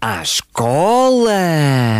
à escola!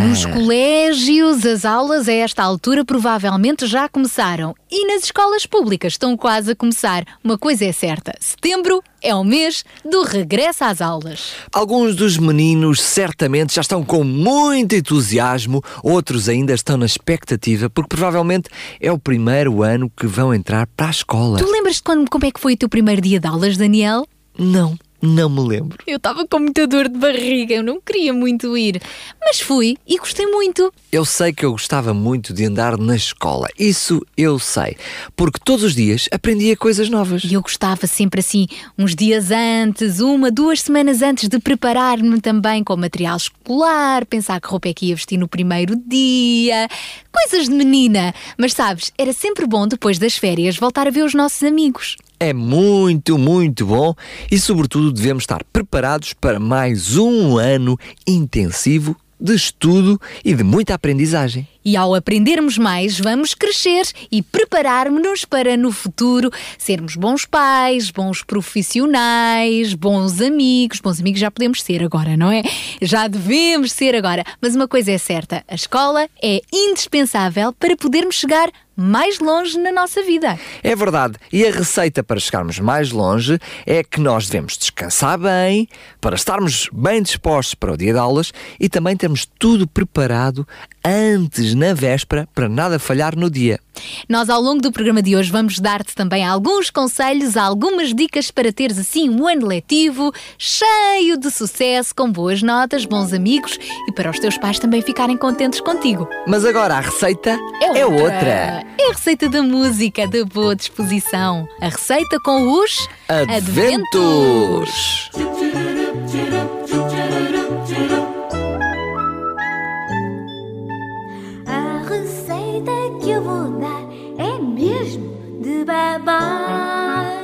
Nos colégios, as aulas a esta altura provavelmente já começaram. E nas escolas públicas estão quase a começar. Uma coisa é certa: setembro é o mês do regresso às aulas. Alguns dos meninos certamente já estão com muito entusiasmo, outros ainda estão na expectativa, porque provavelmente é o primeiro ano que vão entrar para a escola. Tu lembras-te quando, como é que foi o teu primeiro dia de aulas, Daniel? Não, não me lembro. Eu estava com muita dor de barriga, eu não queria muito ir. Mas fui e gostei muito. Eu sei que eu gostava muito de andar na escola, isso eu sei, porque todos os dias aprendia coisas novas. E eu gostava sempre assim, uns dias antes, uma, duas semanas antes de preparar-me também com material escolar, pensar que roupa é que ia vestir no primeiro dia, coisas de menina. Mas sabes, era sempre bom depois das férias voltar a ver os nossos amigos. É muito, muito bom e, sobretudo, devemos estar preparados para mais um ano intensivo de estudo e de muita aprendizagem. E ao aprendermos mais, vamos crescer e preparar-nos para no futuro sermos bons pais, bons profissionais, bons amigos. Bons amigos já podemos ser agora, não é? Já devemos ser agora. Mas uma coisa é certa: a escola é indispensável para podermos chegar mais longe na nossa vida. É verdade, e a receita para chegarmos mais longe é que nós devemos descansar bem, para estarmos bem dispostos para o dia de aulas e também termos tudo preparado antes, na véspera, para nada falhar no dia. Nós, ao longo do programa de hoje, vamos dar-te também alguns conselhos, algumas dicas para teres assim um ano letivo cheio de sucesso, com boas notas, bons amigos e para os teus pais também ficarem contentes contigo. Mas agora a receita é outra. É a receita da música da boa disposição. A receita com os Adventos! A babar.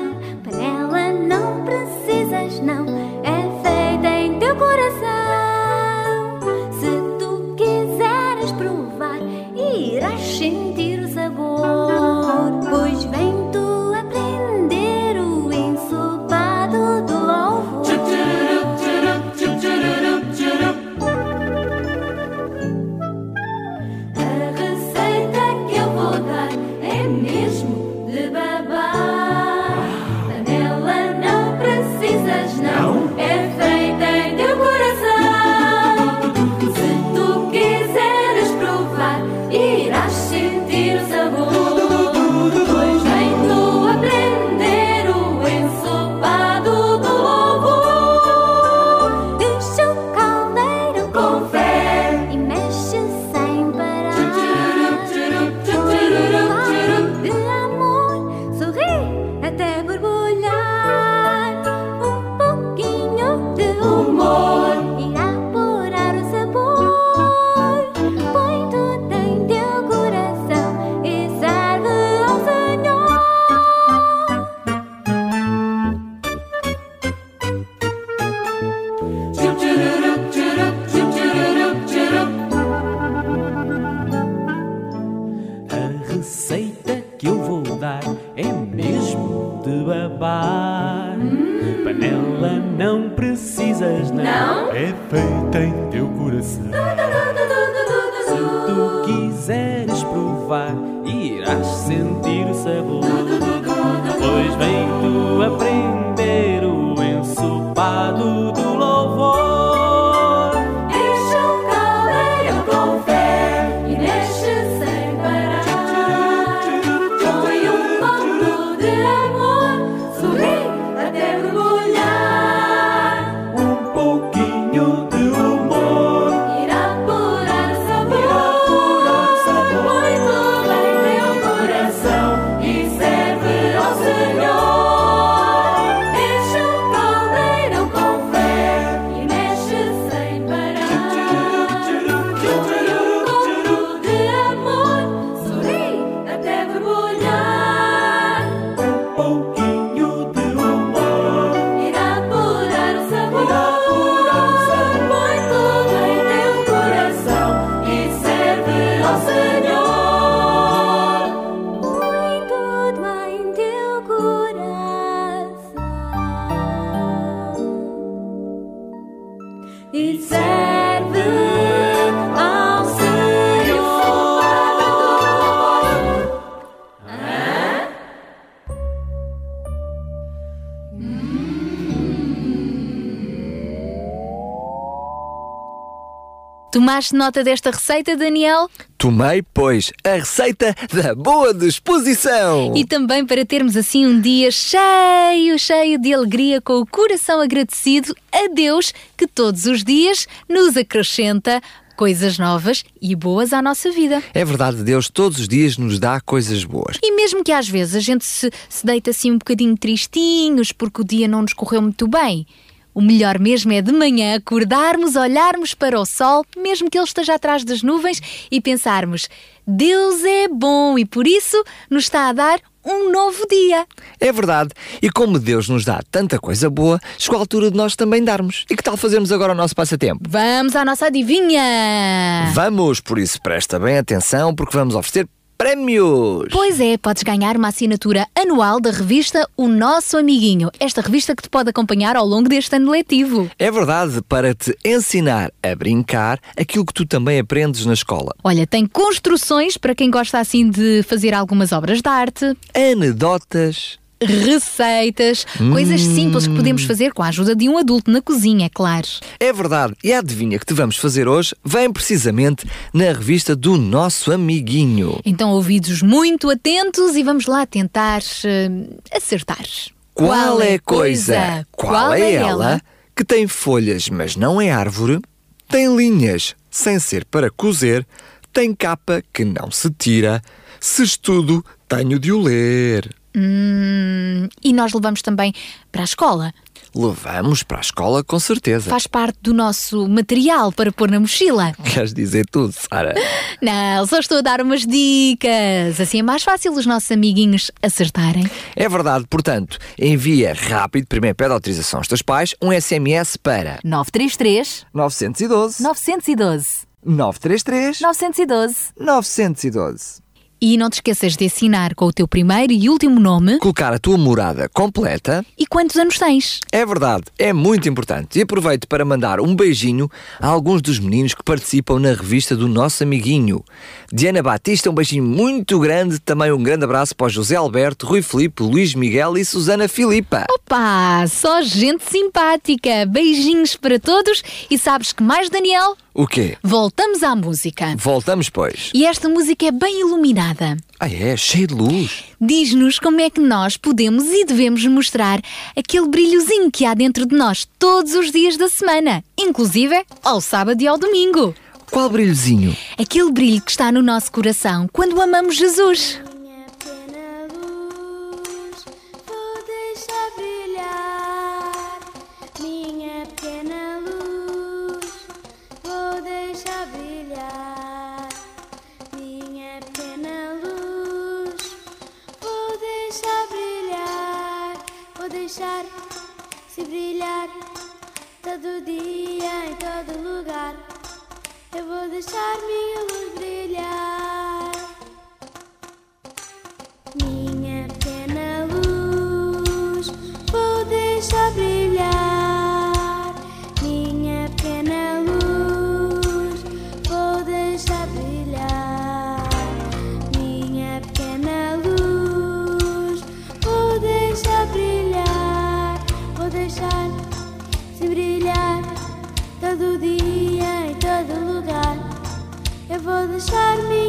Panela não precisas, não. É feita em teu coração. Se tu quiseres provar, irás sentir o sabor. Pois vem Tomaste nota desta receita, Daniel? Tomei, pois, a receita da boa disposição. E também para termos assim um dia cheio, cheio de alegria, com o coração agradecido a Deus que todos os dias nos acrescenta coisas novas e boas à nossa vida. É verdade, Deus todos os dias nos dá coisas boas. E mesmo que às vezes a gente se, se deita assim um bocadinho tristinhos porque o dia não nos correu muito bem. O melhor mesmo é de manhã acordarmos, olharmos para o sol, mesmo que ele esteja atrás das nuvens, e pensarmos: Deus é bom e por isso nos está a dar um novo dia. É verdade. E como Deus nos dá tanta coisa boa, chegou a altura de nós também darmos. E que tal fazermos agora o nosso passatempo? Vamos à nossa adivinha! Vamos, por isso presta bem atenção, porque vamos oferecer prémios! Pois é, podes ganhar uma assinatura anual da revista O Nosso Amiguinho. Esta revista que te pode acompanhar ao longo deste ano letivo. É verdade, para te ensinar a brincar aquilo que tu também aprendes na escola. Olha, tem construções para quem gosta assim de fazer algumas obras de arte. Anedotas. Receitas, coisas simples que podemos fazer com a ajuda de um adulto na cozinha, é claro. É verdade, e a adivinha que te vamos fazer hoje vem precisamente na revista do nosso amiguinho. Então, ouvidos muito atentos e vamos lá tentar uh, acertar. Qual é a coisa? Qual é ela? Que tem folhas, mas não é árvore? Tem linhas, sem ser para cozer? Tem capa que não se tira? Se estudo, tenho de o ler. Hum, e nós levamos também para a escola. Levamos para a escola com certeza. Faz parte do nosso material para pôr na mochila. Queres dizer tudo, Sara? Não, só estou a dar umas dicas. Assim é mais fácil os nossos amiguinhos acertarem. É verdade, portanto, envia rápido, primeiro pede autorização aos teus pais, um SMS para 933 912 912 933 912 912. E não te esqueças de assinar com o teu primeiro e último nome Colocar a tua morada completa. e quantos anos tens. É verdade, é muito importante. E aproveito para mandar um beijinho a alguns dos meninos que participam na revista do nosso amiguinho. Diana Batista, um beijinho muito grande. Também um grande abraço para o José Alberto, Rui Filipe, Luís Miguel e Susana Filipa. Opa, só gente simpática. Beijinhos para todos e sabes que mais, Daniel? O quê? Voltamos à música. Voltamos, pois. E esta música é bem iluminada. Ah, é? Cheio de luz. Diz-nos como é que nós podemos e devemos mostrar aquele brilhozinho que há dentro de nós todos os dias da semana, inclusive ao sábado e ao domingo. Qual brilhozinho? Aquele brilho que está no nosso coração quando amamos Jesus. Deixar se brilhar todo dia, em todo lugar. Eu vou deixar minha luz brilhar. Minha pequena luz, vou deixar brilhar. Eu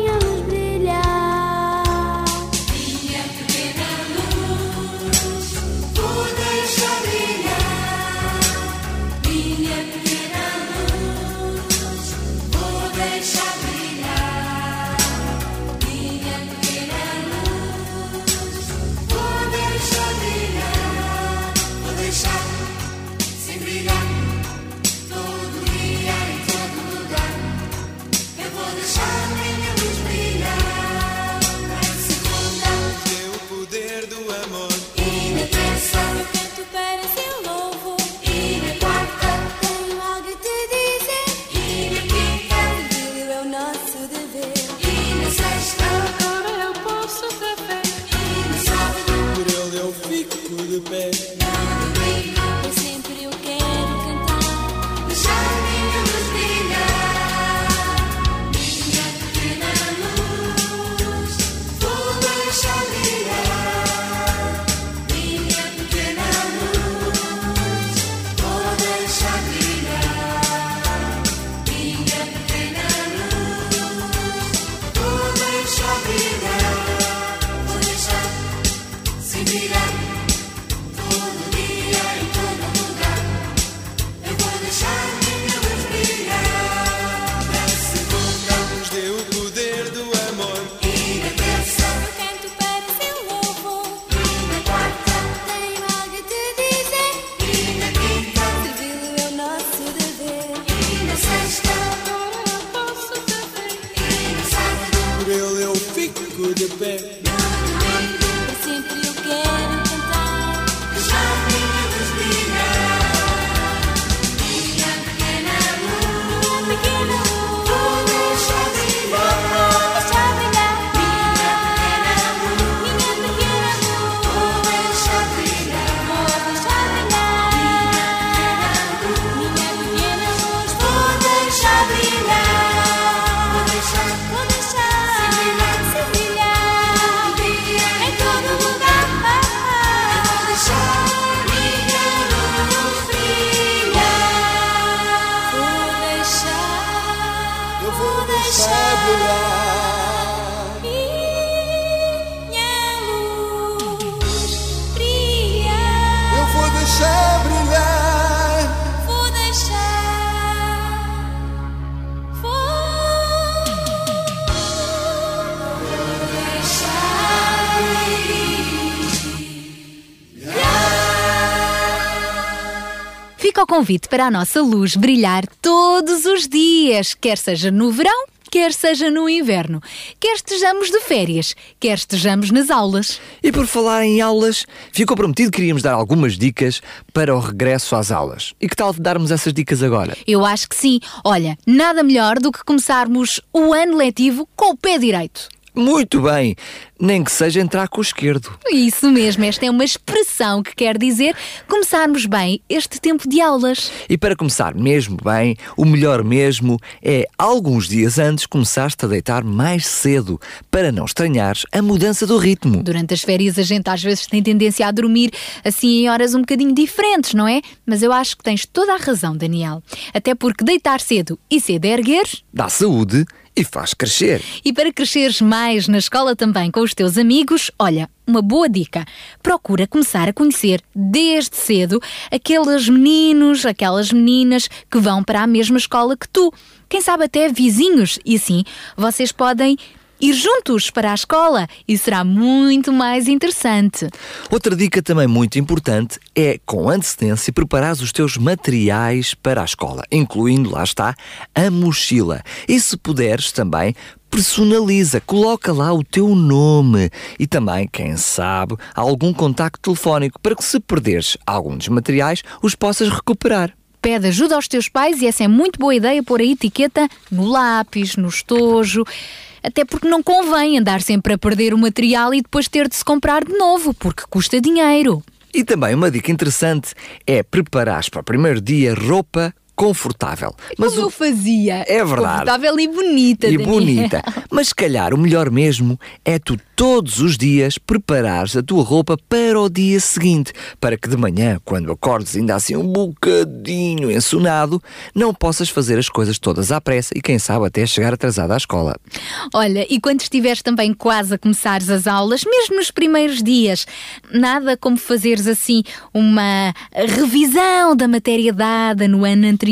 baby. Convite para a nossa luz brilhar todos os dias, quer seja no verão, quer seja no inverno, quer estejamos de férias, quer estejamos nas aulas. E por falar em aulas, ficou prometido que queríamos dar algumas dicas para o regresso às aulas. E que tal darmos essas dicas agora? Eu acho que sim. Olha, nada melhor do que começarmos o ano letivo com o pé direito. Muito bem, nem que seja entrar com o esquerdo. Isso mesmo, esta é uma expressão que quer dizer começarmos bem este tempo de aulas. E para começar mesmo bem, o melhor mesmo é alguns dias antes começaste a deitar mais cedo, para não estranhares a mudança do ritmo. Durante as férias a gente às vezes tem tendência a dormir assim em horas um bocadinho diferentes, não é? Mas eu acho que tens toda a razão, Daniel. Até porque deitar cedo e cedo erguer Dá saúde e faz crescer. E para cresceres mais na escola também com os teus amigos, olha, uma boa dica. Procura começar a conhecer desde cedo aqueles meninos, aquelas meninas que vão para a mesma escola que tu. Quem sabe até vizinhos. E assim vocês podem ir juntos para a escola e será muito mais interessante. Outra dica também muito importante é, com antecedência, preparar os teus materiais para a escola, incluindo, lá está, a mochila. E se puderes também, personaliza, coloca lá o teu nome e também, quem sabe, algum contacto telefónico para que se perderes algum dos materiais, os possas recuperar. Pede ajuda aos teus pais e essa é muito boa ideia pôr a etiqueta no lápis, no estojo. Até porque não convém andar sempre a perder o material e depois ter de se comprar de novo, porque custa dinheiro. E também uma dica interessante é preparares para o primeiro dia roupa confortável. Mas Como o... eu fazia. É verdade. Confortável e bonita. E Daniel. bonita. Mas se calhar o melhor mesmo é tu todos os dias preparares a tua roupa para o dia seguinte, para que de manhã, quando acordes ainda assim um bocadinho ensonado, não possas fazer as coisas todas à pressa e quem sabe até chegar atrasada à escola. Olha, e quando estiveres também quase a começares as aulas, mesmo nos primeiros dias, nada como fazeres assim uma revisão da matéria dada no ano anterior,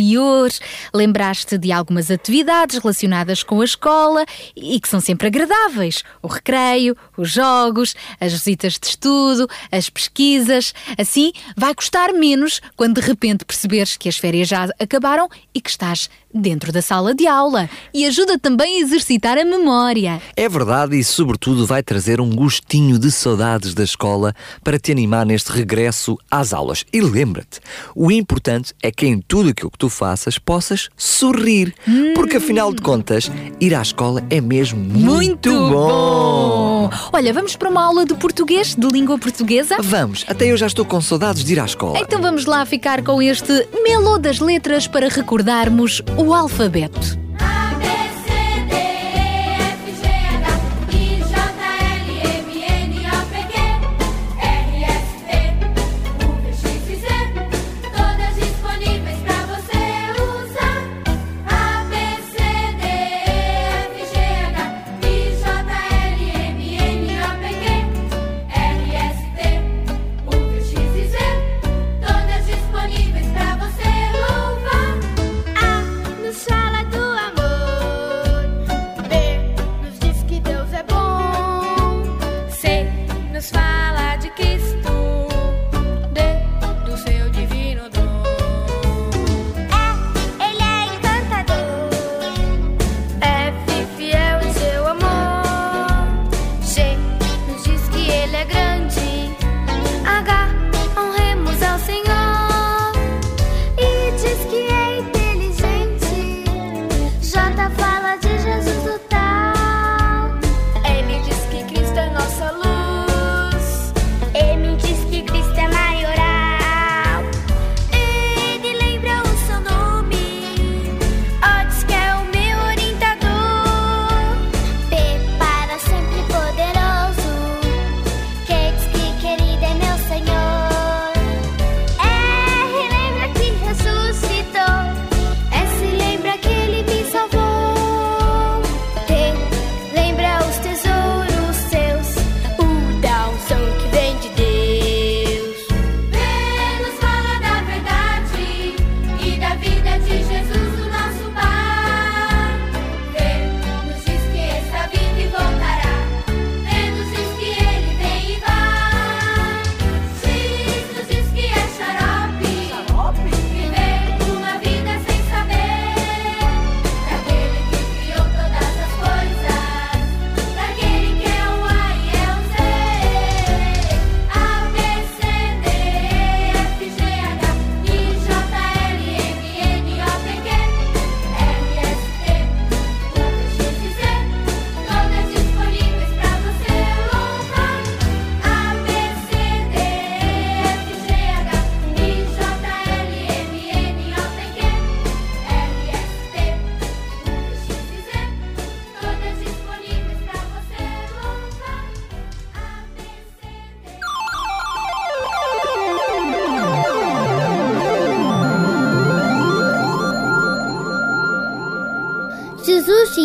lembraste de algumas atividades relacionadas com a escola e que são sempre agradáveis. O recreio, os jogos, as visitas de estudo, as pesquisas. Assim, vai custar menos quando de repente perceberes que as férias já acabaram e que estás dentro da sala de aula. E ajuda também a exercitar a memória. É verdade e, sobretudo, vai trazer um gostinho de saudades da escola para te animar neste regresso às aulas. E lembra-te, o importante é que em tudo aquilo que tu faças possas sorrir, hum. porque afinal de contas, ir à escola é mesmo muito, muito bom. bom. Olha, vamos para uma aula de português, de língua portuguesa? Vamos, até eu já estou com saudades de ir à escola. Então vamos lá ficar com este melô das letras para recordarmos o alfabeto.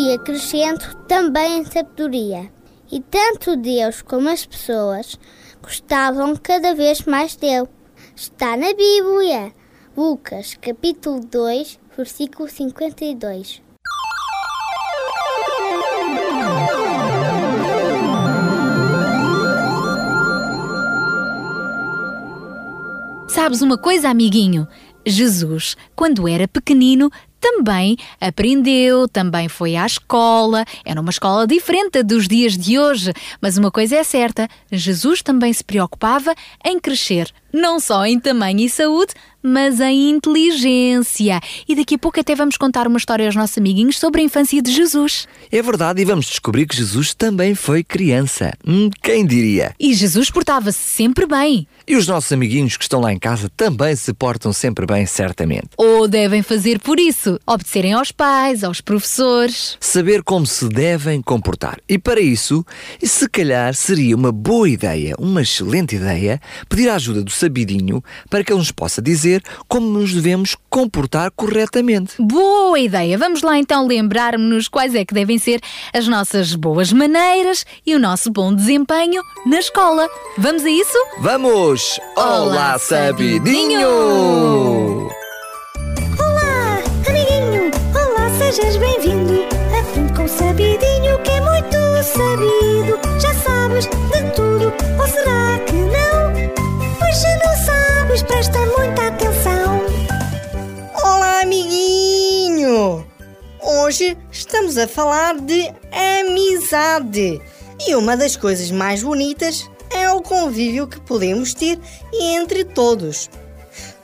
Jesus ia crescendo também em sabedoria, e tanto Deus como as pessoas gostavam cada vez mais dele. Está na Bíblia, Lucas capítulo 2, versículo 52. Sabes uma coisa, amiguinho? Jesus, quando era pequenino, também aprendeu, também foi à escola. Era uma escola diferente dos dias de hoje, mas uma coisa é certa: Jesus também se preocupava em crescer, não só em tamanho e saúde, mas em inteligência. E daqui a pouco até vamos contar uma história aos nossos amiguinhos sobre a infância de Jesus. É verdade, e vamos descobrir que Jesus também foi criança. Hum, quem diria? E Jesus portava-se sempre bem. E os nossos amiguinhos que estão lá em casa também se portam sempre bem, certamente. Ou devem fazer por isso, obedecerem aos pais, aos professores. Saber como se devem comportar. E para isso, se calhar seria uma boa ideia, uma excelente ideia, pedir a ajuda do sabidinho para que ele nos possa dizer como nos devemos comportar corretamente. Boa ideia! Vamos lá então lembrar-nos quais é que devem ser as nossas boas maneiras e o nosso bom desempenho na escola. Vamos a isso? Vamos! Olá, sabidinho! Olá, amiguinho! Olá, sejas bem-vindo! Aprende com o sabidinho que é muito sabido. Já sabes de tudo, ou será que não? Pois se não sabes, presta muita atenção. Olá, amiguinho! Hoje estamos a falar de amizade. E uma das coisas mais bonitas o convívio que podemos ter entre todos.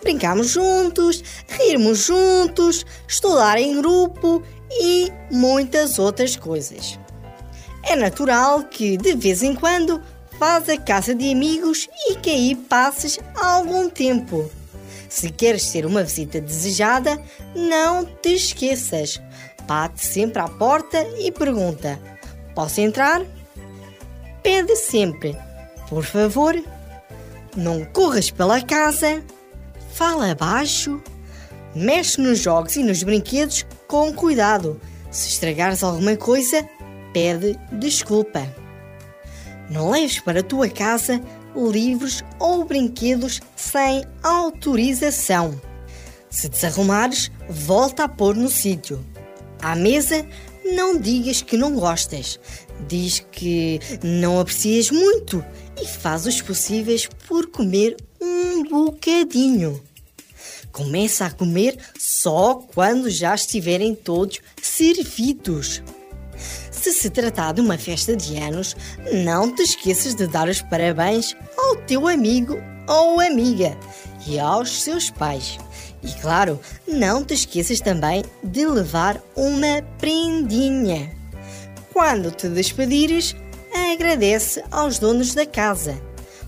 Brincarmos juntos, rirmos juntos, estudar em grupo e muitas outras coisas. É natural que de vez em quando vás à casa de amigos e que aí passes algum tempo. Se queres ter uma visita desejada, não te esqueças. Bate sempre à porta e pergunta: Posso entrar? Pede sempre: Por favor, não corras pela casa, fala baixo, mexe nos jogos e nos brinquedos com cuidado. Se estragares alguma coisa, pede desculpa. Não leves para a tua casa livros ou brinquedos sem autorização. Se desarrumares, volta a pôr no sítio. À mesa, não digas que não gostas. Diz que não aprecias muito e faz os possíveis por comer um bocadinho. Começa a comer só quando já estiverem todos servidos. Se se tratar de uma festa de anos, não te esqueças de dar os parabéns ao teu amigo ou amiga e aos seus pais. E claro, não te esqueças também de levar uma prendinha. Quando te despedires, agradece aos donos da casa.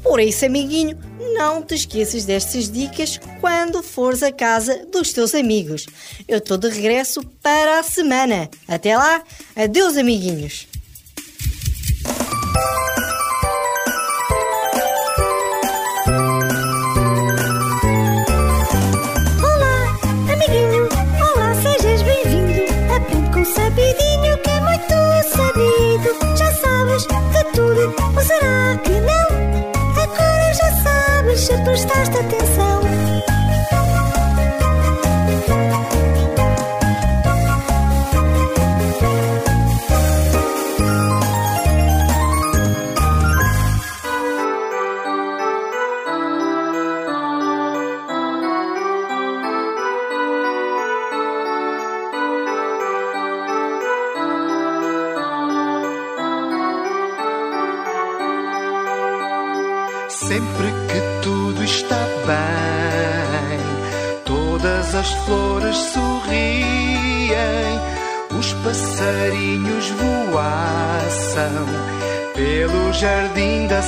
Por isso, amiguinho, não te esqueças destas dicas quando fores à casa dos teus amigos. Eu estou de regresso para a semana. Até lá, adeus, amiguinhos. Que não? Agora já sabes se prestaste atenção.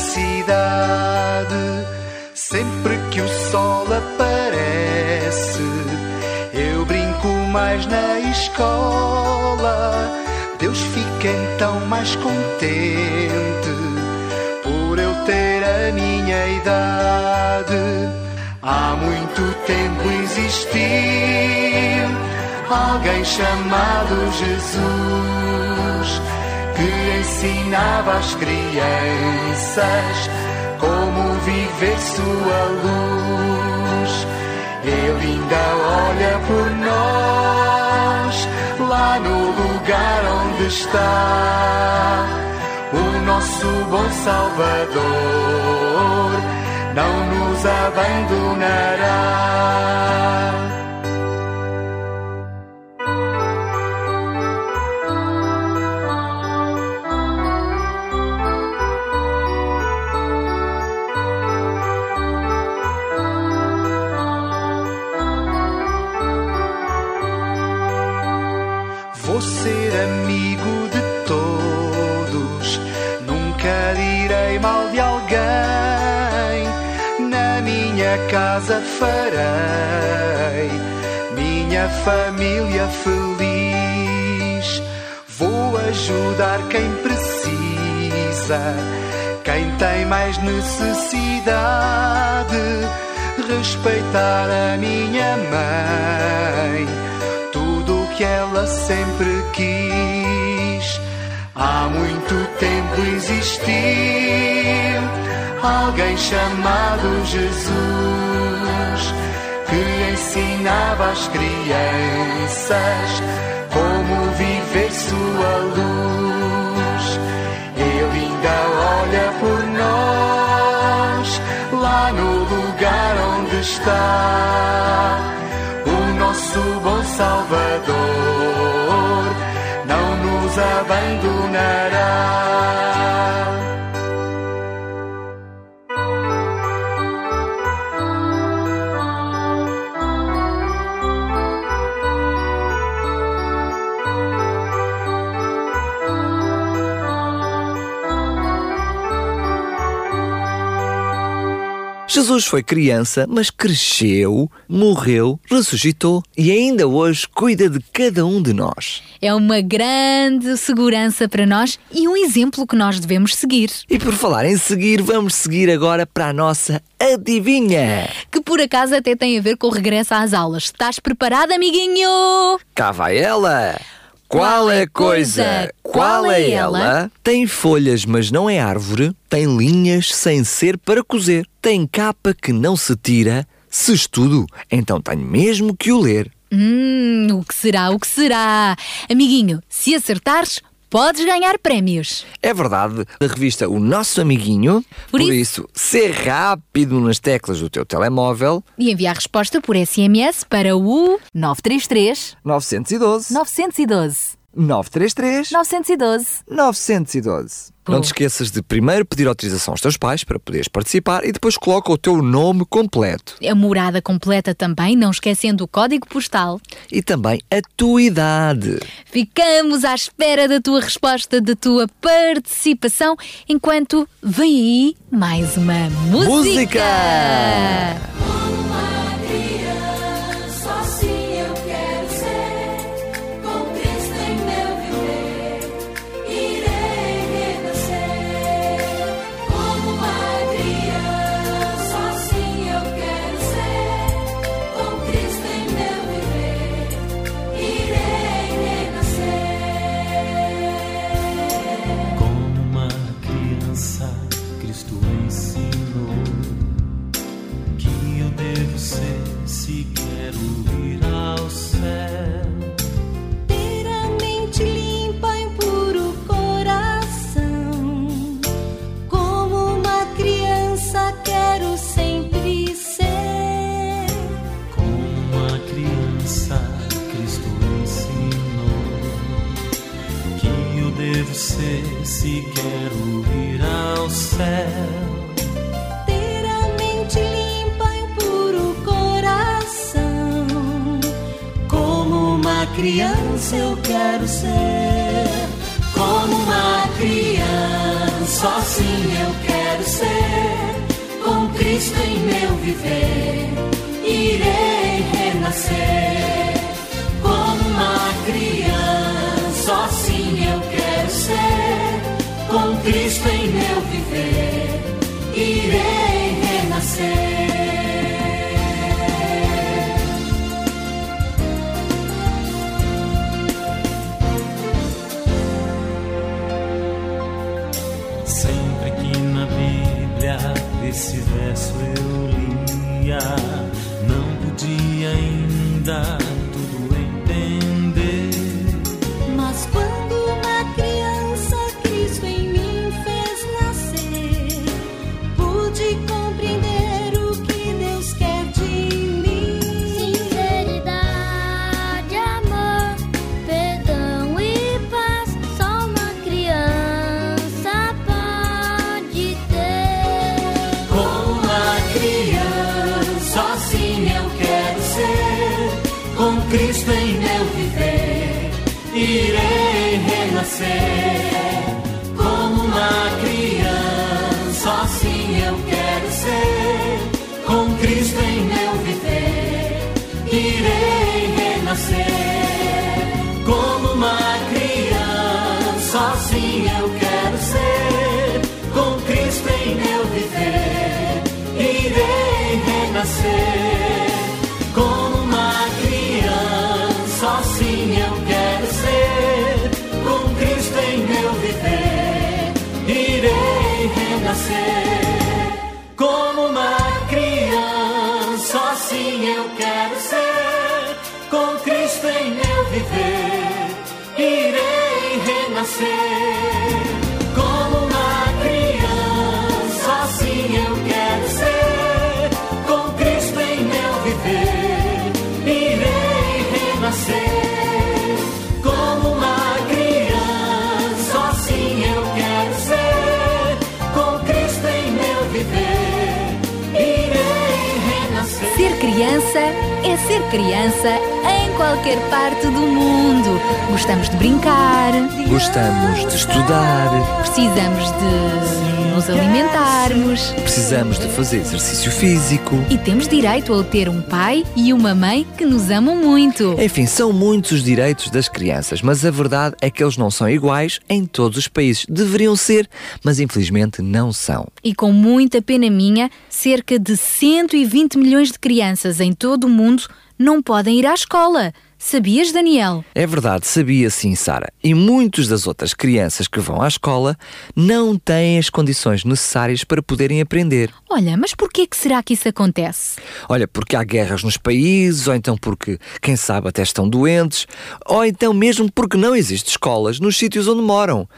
Cidade. Sempre que o sol aparece, eu brinco mais na escola. Deus fica então mais contente por eu ter a minha idade. Há muito tempo existiu alguém chamado Jesus ensinava às crianças como viver sua luz. Ele ainda olha por nós lá no lugar onde está o nosso bom Salvador. Não nos abandonará. Casa farei minha família feliz. Vou ajudar quem precisa, quem tem mais necessidade. Respeitar a minha mãe tudo o que ela sempre quis. Há muito tempo existiu alguém chamado Jesus que ensinava às crianças como viver sua luz. Ele ainda olha por nós lá no lugar onde está o nosso bom Salvador não nos abandonará. Jesus foi criança, mas cresceu, morreu, ressuscitou e ainda hoje cuida de cada um de nós. É uma grande segurança para nós e um exemplo que nós devemos seguir. E por falar em seguir, vamos seguir agora para a nossa adivinha. Que por acaso até tem a ver com o regresso às aulas. Estás preparado, amiguinho? Cá vai ela! Qual é a coisa? Qual é ela? Tem folhas, mas não é árvore. Tem linhas sem ser para cozer. Tem capa que não se tira. Se estudo, então tenho mesmo que o ler. Hum, o que será? O que será? Amiguinho, se acertares, podes ganhar prémios. É verdade, a revista O Nosso Amiguinho. Por Por, isso, ser rápido nas teclas do teu telemóvel. E enviar resposta por SMS para o 933 912 912 933 912. 912. Não te esqueças de primeiro pedir autorização aos teus pais para poderes participar e depois coloca o teu nome completo A morada completa também, não esquecendo o código postal. e também a tua idade. Ficamos à espera da tua resposta, da tua participação, enquanto vem aí mais uma música. Música! Se quero ir ao céu. Ter a mente limpa e puro coração. Como uma criança eu quero ser. Como uma criança, assim eu quero ser. Com Cristo em meu viver, irei renascer. Como uma criança, assim Cristo renascer. Em meu viver, irei renascer. Como uma criança, assim eu quero ser. Com Cristo em meu viver, irei renascer. Como uma criança, assim eu quero ser. Com Cristo em meu viver, irei renascer. Ser criança é ser criança em qualquer parte do mundo. Gostamos de brincar, Gostamos de estudar, precisamos de nos alimentarmos precisamos de fazer exercício físico. e temos direito a ter um pai e uma mãe que nos amam muito. Enfim, são muitos os direitos das crianças, mas a verdade é que eles não são iguais em todos os países. Deveriam ser, mas infelizmente não são. E com muita pena minha, cerca de 120 milhões de crianças em todo o mundo não podem ir à escola. Sabias, Daniel? É verdade, sabia sim, Sara. E muitas das outras crianças que vão à escola não têm as condições necessárias para poderem aprender. Olha, mas porquê que será que isso acontece? Olha, porque há guerras nos países, ou então porque, quem sabe, até estão doentes, ou então mesmo porque não existem escolas nos sítios onde moram,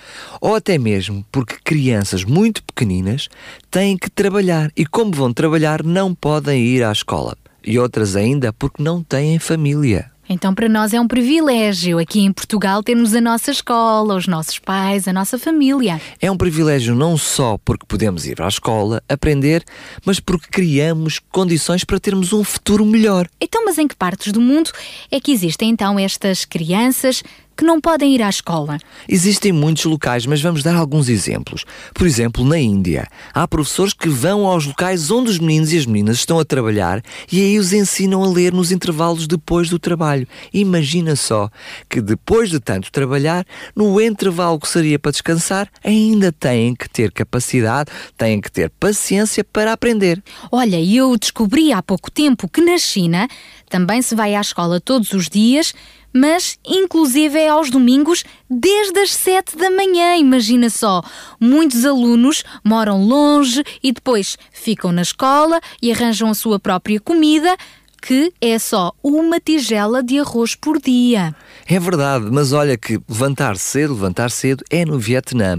ou até mesmo porque crianças muito pequeninas têm que trabalhar e, como vão trabalhar, não podem ir à escola. E outras ainda porque não têm família. Então, para nós é um privilégio aqui em Portugal termos a nossa escola, os nossos pais, a nossa família. É um privilégio não só porque podemos ir à escola, aprender, mas porque criamos condições para termos um futuro melhor. Então, mas em que partes do mundo é que existem então estas crianças que não podem ir à escola? Existem muitos locais, mas vamos dar alguns exemplos. Por exemplo, na Índia, há professores que vão aos locais onde os meninos e as meninas estão a trabalhar e aí os ensinam a ler nos intervalos depois do trabalho. Imagina só que depois de tanto trabalhar, no intervalo que seria para descansar, ainda têm que ter capacidade, têm que ter paciência para aprender. Olha, eu descobri há pouco tempo que na China também se vai à escola todos os dias, mas inclusive é aos domingos desde as sete da manhã, imagina só. Muitos alunos moram longe e depois ficam na escola e arranjam a sua própria comida, que é só uma tigela de arroz por dia. É verdade, mas olha que levantar cedo, levantar cedo é no Vietnã,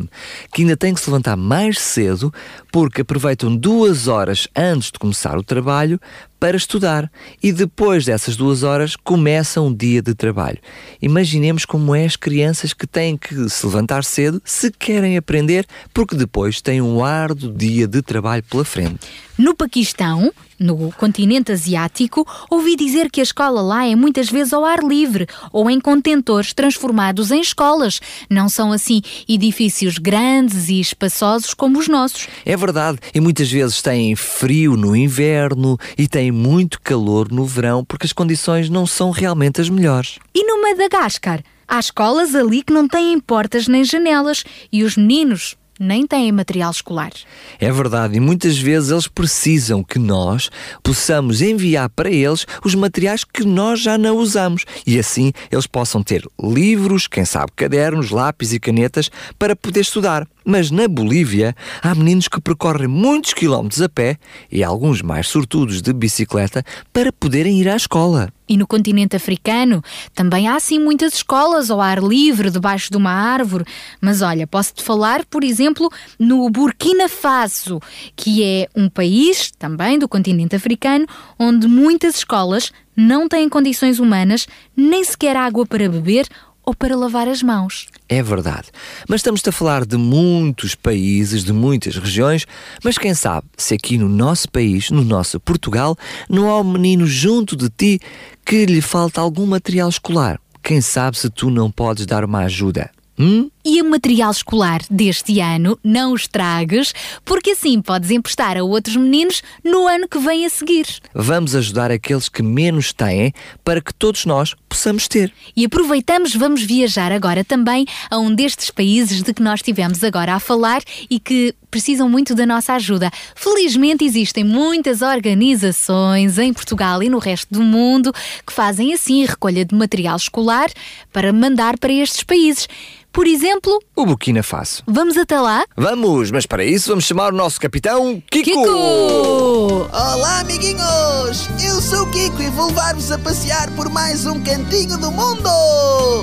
que ainda tem que se levantar mais cedo porque aproveitam duas horas antes de começar o trabalho para estudar e depois dessas duas horas começa um dia de trabalho. Imaginemos como é as crianças que têm que se levantar cedo se querem aprender, porque depois têm um árduo dia de trabalho pela frente. No Paquistão, no continente asiático, ouvi dizer que a escola lá é muitas vezes ao ar livre ou em contentores transformados em escolas. Não são assim edifícios grandes e espaçosos como os nossos. É verdade, e muitas vezes têm frio no inverno e têm muito calor no verão porque as condições não são realmente as melhores. E no Madagascar? Há escolas ali que não têm portas nem janelas e os meninos nem têm material escolar. É verdade, e muitas vezes eles precisam que nós possamos enviar para eles os materiais que nós já não usamos e assim eles possam ter livros, quem sabe cadernos, lápis e canetas para poder estudar. Mas na Bolívia há meninos que percorrem muitos quilómetros a pé e alguns mais sortudos de bicicleta para poderem ir à escola. E no continente africano também há sim muitas escolas ao ar livre, debaixo de uma árvore. Mas olha, posso-te falar, por exemplo, no Burkina Faso, que é um país também do continente africano, onde muitas escolas não têm condições humanas, nem sequer água para beber ou para lavar as mãos. É verdade. Mas estamos a falar de muitos países, de muitas regiões, mas quem sabe se aqui no nosso país, no nosso Portugal, não há um menino junto de ti que lhe falta algum material escolar. Quem sabe se tu não podes dar uma ajuda? Hum? E o material escolar deste ano não os tragues, porque assim podes emprestar a outros meninos no ano que vem a seguir. Vamos ajudar aqueles que menos têm para que todos nós possamos ter. E aproveitamos, vamos viajar agora também a um destes países de que nós tivemos agora a falar e que precisam muito da nossa ajuda. Felizmente existem muitas organizações em Portugal e no resto do mundo que fazem assim recolha de material escolar para mandar para estes países. Por exemplo, o Burkina Faso. Vamos até lá? Vamos, mas para isso vamos chamar o nosso capitão Kiko! Kiko! Olá, amiguinhos! Eu sou o Kiko e vou levar-vos a passear por mais um cantinho do mundo!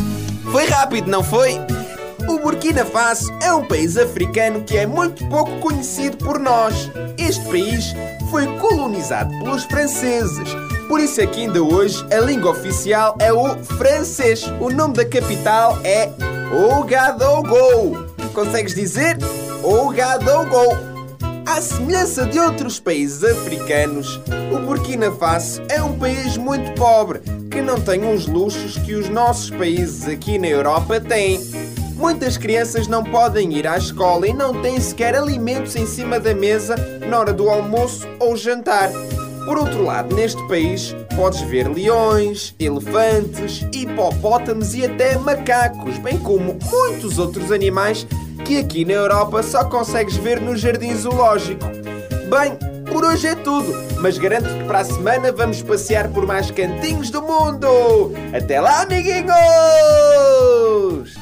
Foi rápido, não foi? O Burkina Faso é um país africano que é muito pouco conhecido por nós. Este país foi colonizado pelos franceses. Por isso aqui ainda hoje a língua oficial é o francês. O nome da capital é Ouagadougou. Consegues dizer? Ouagadougou. À semelhança de outros países africanos, o Burkina Faso é um país muito pobre que não tem os luxos que os nossos países aqui na Europa têm. Muitas crianças não podem ir à escola e não têm sequer alimentos em cima da mesa na hora do almoço ou jantar. Por outro lado, neste país podes ver leões, elefantes, hipopótamos e até macacos, bem como muitos outros animais que aqui na Europa só consegues ver no jardim zoológico. Bem, por hoje é tudo, mas garanto que para a semana vamos passear por mais cantinhos do mundo. Até lá, amiguinhos!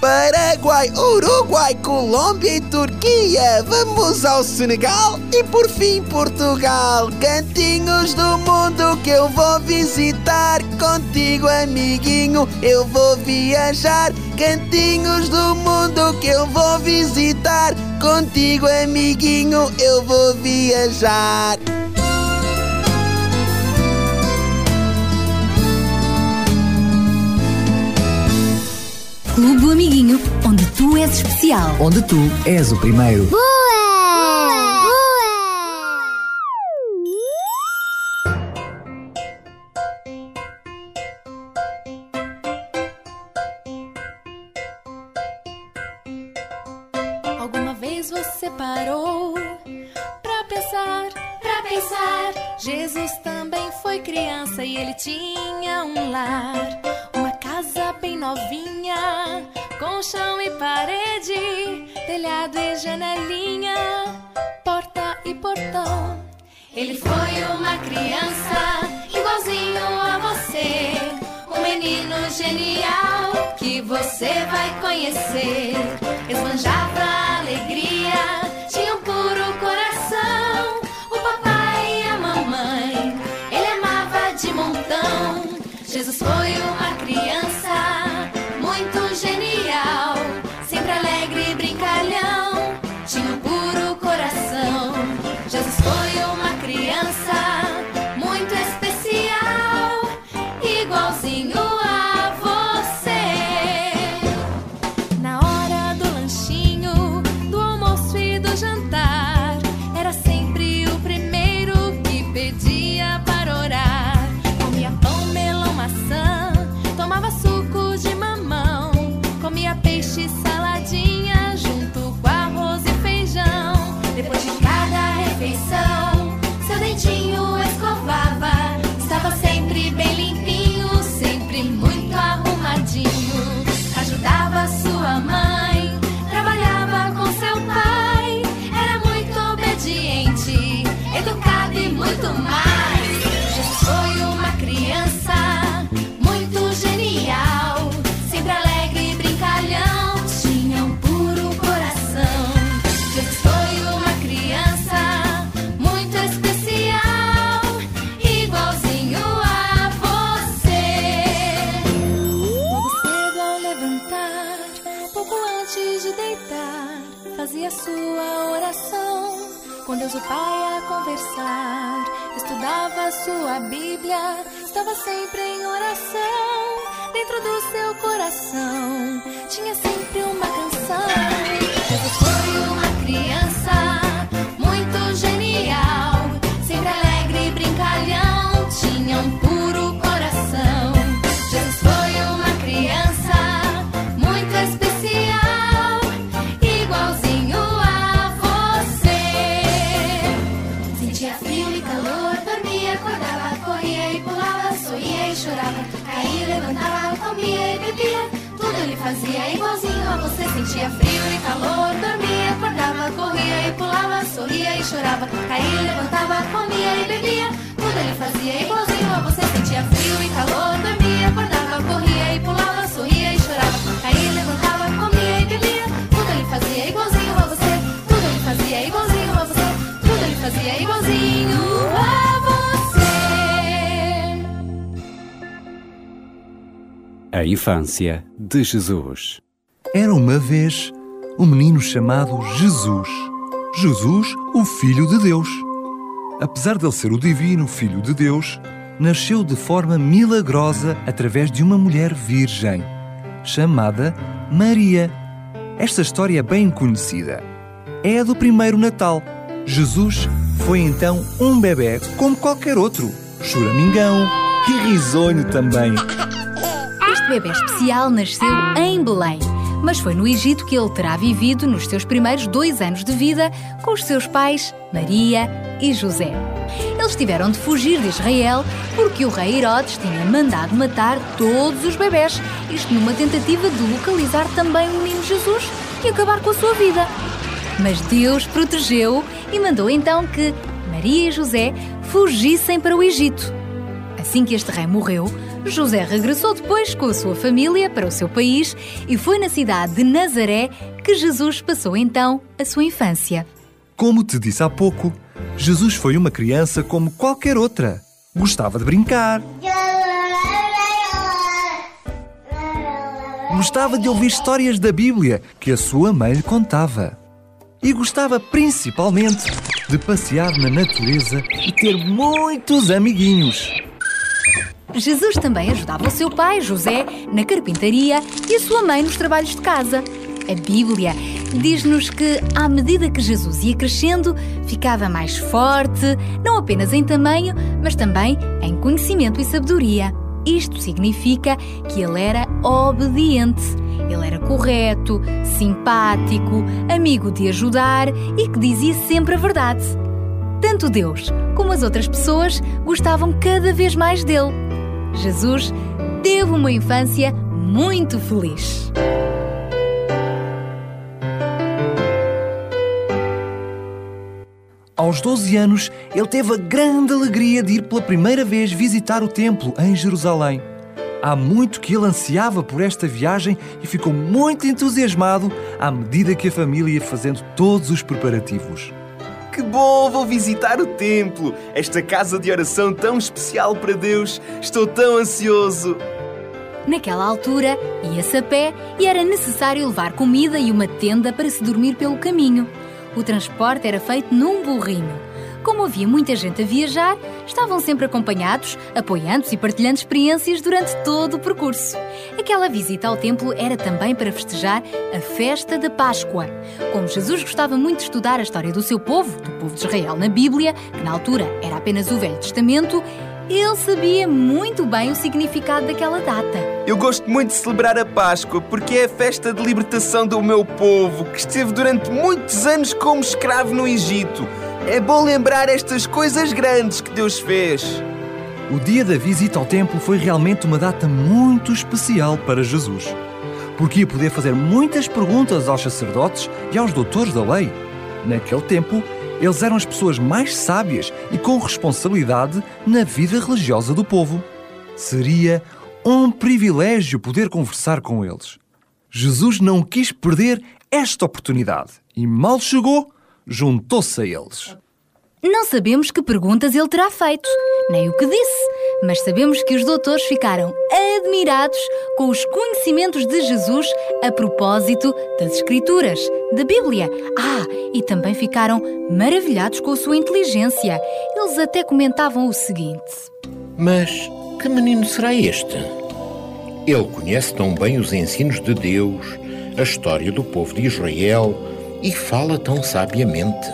Paraguai, Uruguai, Colômbia e Turquia. Vamos ao Senegal e por fim Portugal. Cantinhos do mundo que eu vou visitar. Contigo, amiguinho, eu vou viajar. Cantinhos do mundo que eu vou visitar. Contigo, amiguinho, eu vou viajar. Clube do Amiguinho, onde tu és especial. Onde tu és o primeiro. Alguma e ele tinha um lar, uma casa bem novinha, com chão e parede, telhado e janelinha, porta e portão. Ele foi uma criança igualzinho a você, um menino genial que você vai conhecer. Esbanjava Pai a conversar, estudava sua Bíblia, estava sempre em oração. Dentro do seu coração tinha sempre uma canção. Chorava, caía, levantava, comia e bebia. Tudo ele fazia igualzinho a você. Sentia frio e calor, dormia, acordava, corria e pulava, sorria e chorava, caía, levantava, comia e bebia. Tudo ele fazia igualzinho a você. Tudo ele fazia igualzinho a você. Tudo ele fazia igualzinho a você. A infância de Jesus. Era uma vez um menino chamado Jesus. Jesus, o Filho de Deus. Apesar de ele ser o divino Filho de Deus, nasceu de forma milagrosa através de uma mulher virgem, chamada Maria. Esta história é bem conhecida. É a do primeiro Natal. Jesus foi então um bebê como qualquer outro, choramingão e risonho também. Este bebê especial nasceu em Belém, mas foi no Egito que ele terá vivido nos seus primeiros dois anos de vida com os seus pais, Maria e José. Eles tiveram de fugir de Israel porque o rei Herodes tinha mandado matar todos os bebés, isto numa tentativa de localizar também o menino Jesus e acabar com a sua vida. Mas Deus protegeu e mandou então que Maria e José fugissem para o Egito. Assim que este rei morreu, José regressou depois com a sua família para o seu país e foi na cidade de Nazaré que Jesus passou então a sua infância. Como te disse há pouco, Jesus foi uma criança como qualquer outra. Gostava de brincar. Gostava de ouvir histórias da Bíblia que a sua mãe lhe contava. E gostava principalmente de passear na natureza e ter muitos amiguinhos. Jesus também ajudava o seu pai, José, na carpintaria e a sua mãe nos trabalhos de casa. A Bíblia diz-nos que, à medida que Jesus ia crescendo, ficava mais forte, não apenas em tamanho, mas também em conhecimento e sabedoria. Isto significa que ele era obediente. Ele era correto, simpático, amigo de ajudar e que dizia sempre a verdade. Tanto Deus como as outras pessoas gostavam cada vez mais dele. Jesus teve uma infância muito feliz. Aos 12 anos, ele teve a grande alegria de ir pela primeira vez visitar o templo em Jerusalém. Há muito que ele ansiava por esta viagem e ficou muito entusiasmado à medida que a família ia fazendo todos os preparativos. Que bom, vou visitar o templo, esta casa de oração tão especial para Deus. Estou tão ansioso. Naquela altura, ia-se a pé e era necessário levar comida e uma tenda para se dormir pelo caminho. O transporte era feito num burrinho. Como havia muita gente a viajar, estavam sempre acompanhados, apoiando-se e partilhando experiências durante todo o percurso. Aquela visita ao templo era também para festejar a festa da Páscoa. Como Jesus gostava muito de estudar a história do seu povo, do povo de Israel na Bíblia, que na altura era apenas o Velho Testamento, ele sabia muito bem o significado daquela data. Eu gosto muito de celebrar a Páscoa porque é a festa de libertação do meu povo, que esteve durante muitos anos como escravo no Egito. É bom lembrar estas coisas grandes que Deus fez. O dia da visita ao templo foi realmente uma data muito especial para Jesus, porque ia poder fazer muitas perguntas aos sacerdotes e aos doutores da lei. Naquele tempo, eles eram as pessoas mais sábias e com responsabilidade na vida religiosa do povo. Seria um privilégio poder conversar com eles. Jesus não quis perder esta oportunidade e mal chegou, juntou-se a eles. Não sabemos que perguntas ele terá feito, nem o que disse, mas sabemos que os doutores ficaram admirados com os conhecimentos de Jesus a propósito das Escrituras, da Bíblia. Ah, e também ficaram maravilhados com a sua inteligência. Eles até comentavam o seguinte: Mas que menino será este? Ele conhece tão bem os ensinos de Deus, a história do povo de Israel e fala tão sabiamente.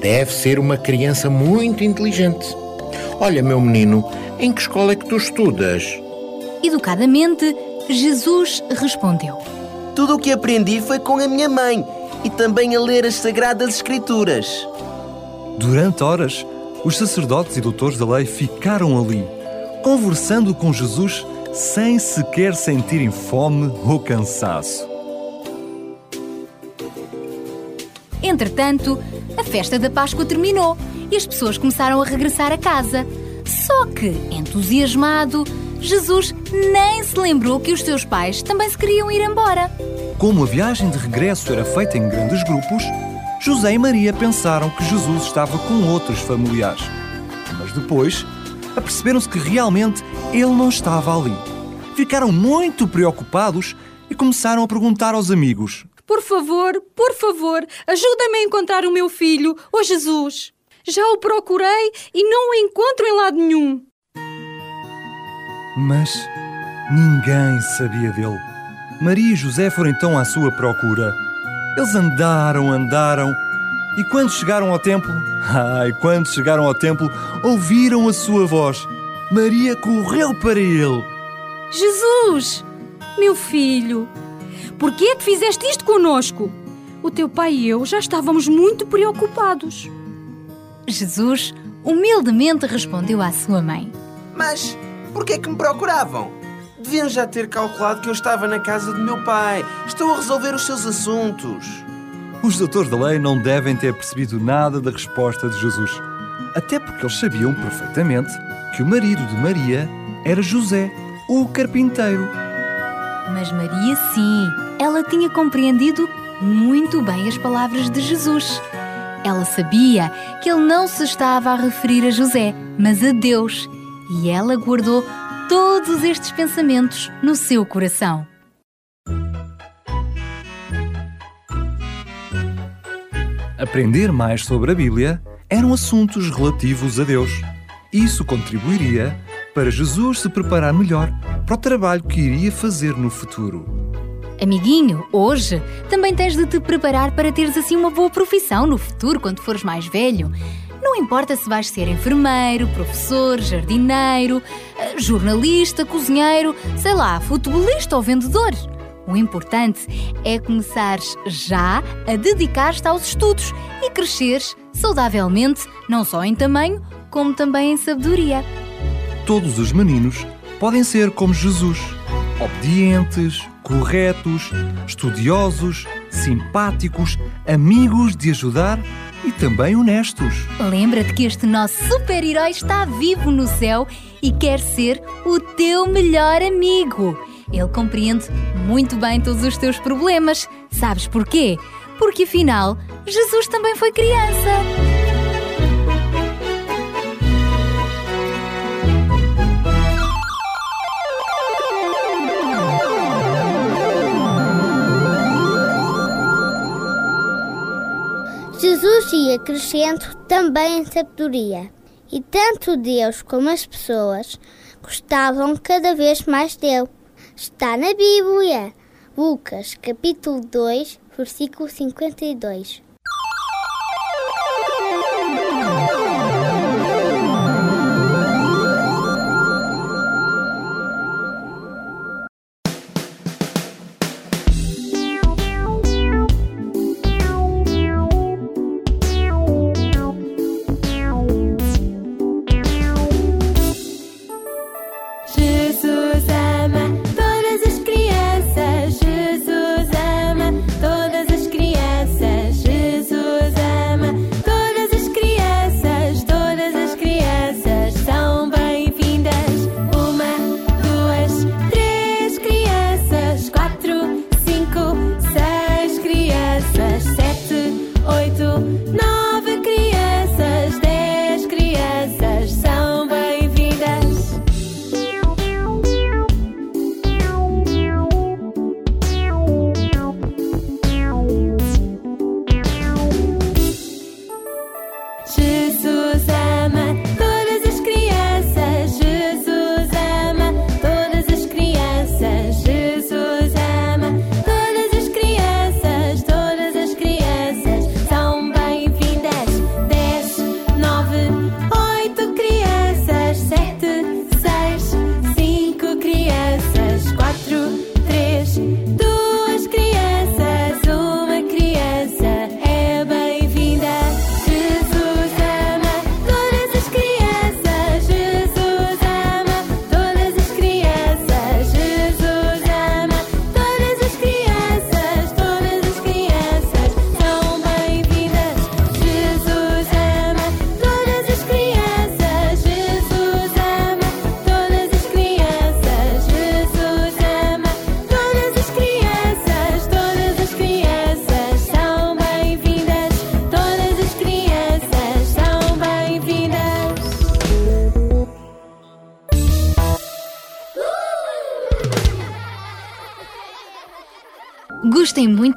Deve ser uma criança muito inteligente. Olha, meu menino, em que escola é que tu estudas? Educadamente, Jesus respondeu: Tudo o que aprendi foi com a minha mãe e também a ler as Sagradas Escrituras. Durante horas, os sacerdotes e doutores da lei ficaram ali, conversando com Jesus sem sequer sentirem fome ou cansaço. Entretanto, a festa da Páscoa terminou e as pessoas começaram a regressar a casa. Só que, entusiasmado, Jesus nem se lembrou que os seus pais também se queriam ir embora. Como a viagem de regresso era feita em grandes grupos, José e Maria pensaram que Jesus estava com outros familiares. Mas depois, aperceberam-se que realmente ele não estava ali. Ficaram muito preocupados e começaram a perguntar aos amigos: Por favor, por favor, ajuda-me a encontrar o meu filho, ô Jesus. Já o procurei e não o encontro em lado nenhum. Mas ninguém sabia dele. Maria e José foram então à sua procura. Eles andaram, andaram, e quando chegaram ao templo, ai, quando chegaram ao templo, ouviram a sua voz. Maria correu para ele. Jesus, meu filho, por que é que fizeste isto conosco? O teu pai e eu já estávamos muito preocupados. Jesus humildemente respondeu à sua mãe: Mas por que é que me procuravam? Deviam já ter calculado que eu estava na casa do meu pai. Estou a resolver os seus assuntos. Os doutores da lei não devem ter percebido nada da resposta de Jesus, até porque eles sabiam perfeitamente que o marido de Maria era José, o carpinteiro. Mas Maria, sim, ela tinha compreendido muito bem as palavras de Jesus. Ela sabia que ele não se estava a referir a José, mas a Deus, e ela guardou todos estes pensamentos no seu coração. Aprender mais sobre a Bíblia eram assuntos relativos a Deus. Isso contribuiria para Jesus se preparar melhor para o trabalho que iria fazer no futuro. Amiguinho, hoje também tens de te preparar para teres assim uma boa profissão no futuro quando fores mais velho. Não importa se vais ser enfermeiro, professor, jardineiro, eh, jornalista, cozinheiro, sei lá, futebolista ou vendedor. O importante é começares já a dedicar-te aos estudos e cresceres saudavelmente, não só em tamanho, como também em sabedoria. Todos os meninos podem ser como Jesus, obedientes, corretos, estudiosos, simpáticos, amigos de ajudar e também honestos. Lembra-te que este nosso super-herói está vivo no céu e quer ser o teu melhor amigo. Ele compreende muito bem todos os teus problemas. Sabes porquê? Porque afinal, Jesus também foi criança. Ia crescendo também em sabedoria, e tanto Deus como as pessoas gostavam cada vez mais dele. Está na Bíblia, Lucas, capítulo 2, versículo 52.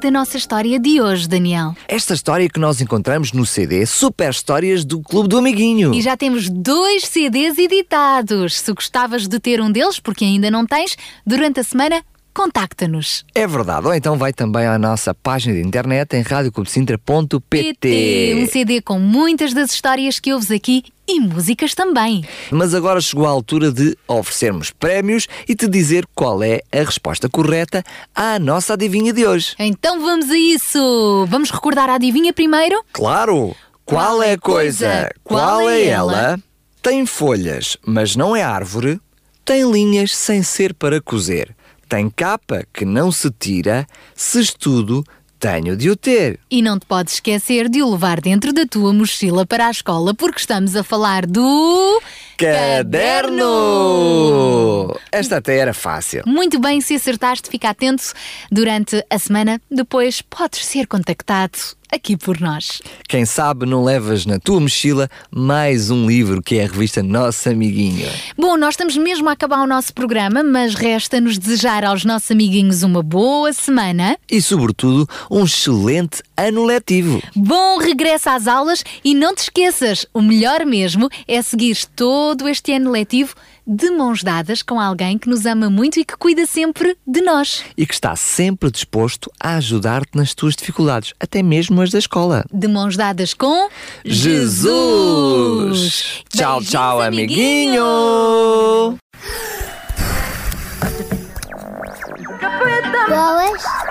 Muito da nossa história de hoje, Daniel. Esta história que nós encontramos no CD Super Histórias do Clube do Amiguinho. E já temos dois CDs editados. Se gostavas de ter um deles, porque ainda não tens, durante a semana, contacta-nos. É verdade, ou então vai também à nossa página de internet em radioclubsintra.pt. PT, um CD com muitas das histórias que ouves aqui e músicas também. Mas agora chegou a altura de oferecermos prémios e te dizer qual é a resposta correta à nossa adivinha de hoje. Então vamos a isso! Vamos recordar a adivinha primeiro? Claro! Qual é a coisa? Qual é ela? Tem folhas, mas não é árvore. Tem linhas sem ser para cozer. Tem capa que não se tira. Se estudo, tenho de o ter. E não te podes esquecer de o levar dentro da tua mochila para a escola, porque estamos a falar do. Caderno! Esta até era fácil. Muito bem, se acertaste, fica atento durante a semana. Depois podes ser contactado aqui por nós. Quem sabe não levas na tua mochila mais um livro que é a revista Nosso Amiguinho. Bom, nós estamos mesmo a acabar o nosso programa, mas resta-nos desejar aos nossos amiguinhos uma boa semana. E, sobretudo, um excelente ano letivo. Bom regresso às aulas e não te esqueças, o melhor mesmo é seguir todo este ano letivo de mãos dadas com alguém que nos ama muito e que cuida sempre de nós. E que está sempre disposto a ajudar-te nas tuas dificuldades, até mesmo as da escola. De mãos dadas com Jesus! Tchau, Beijinhos, tchau, amiguinho! Boas?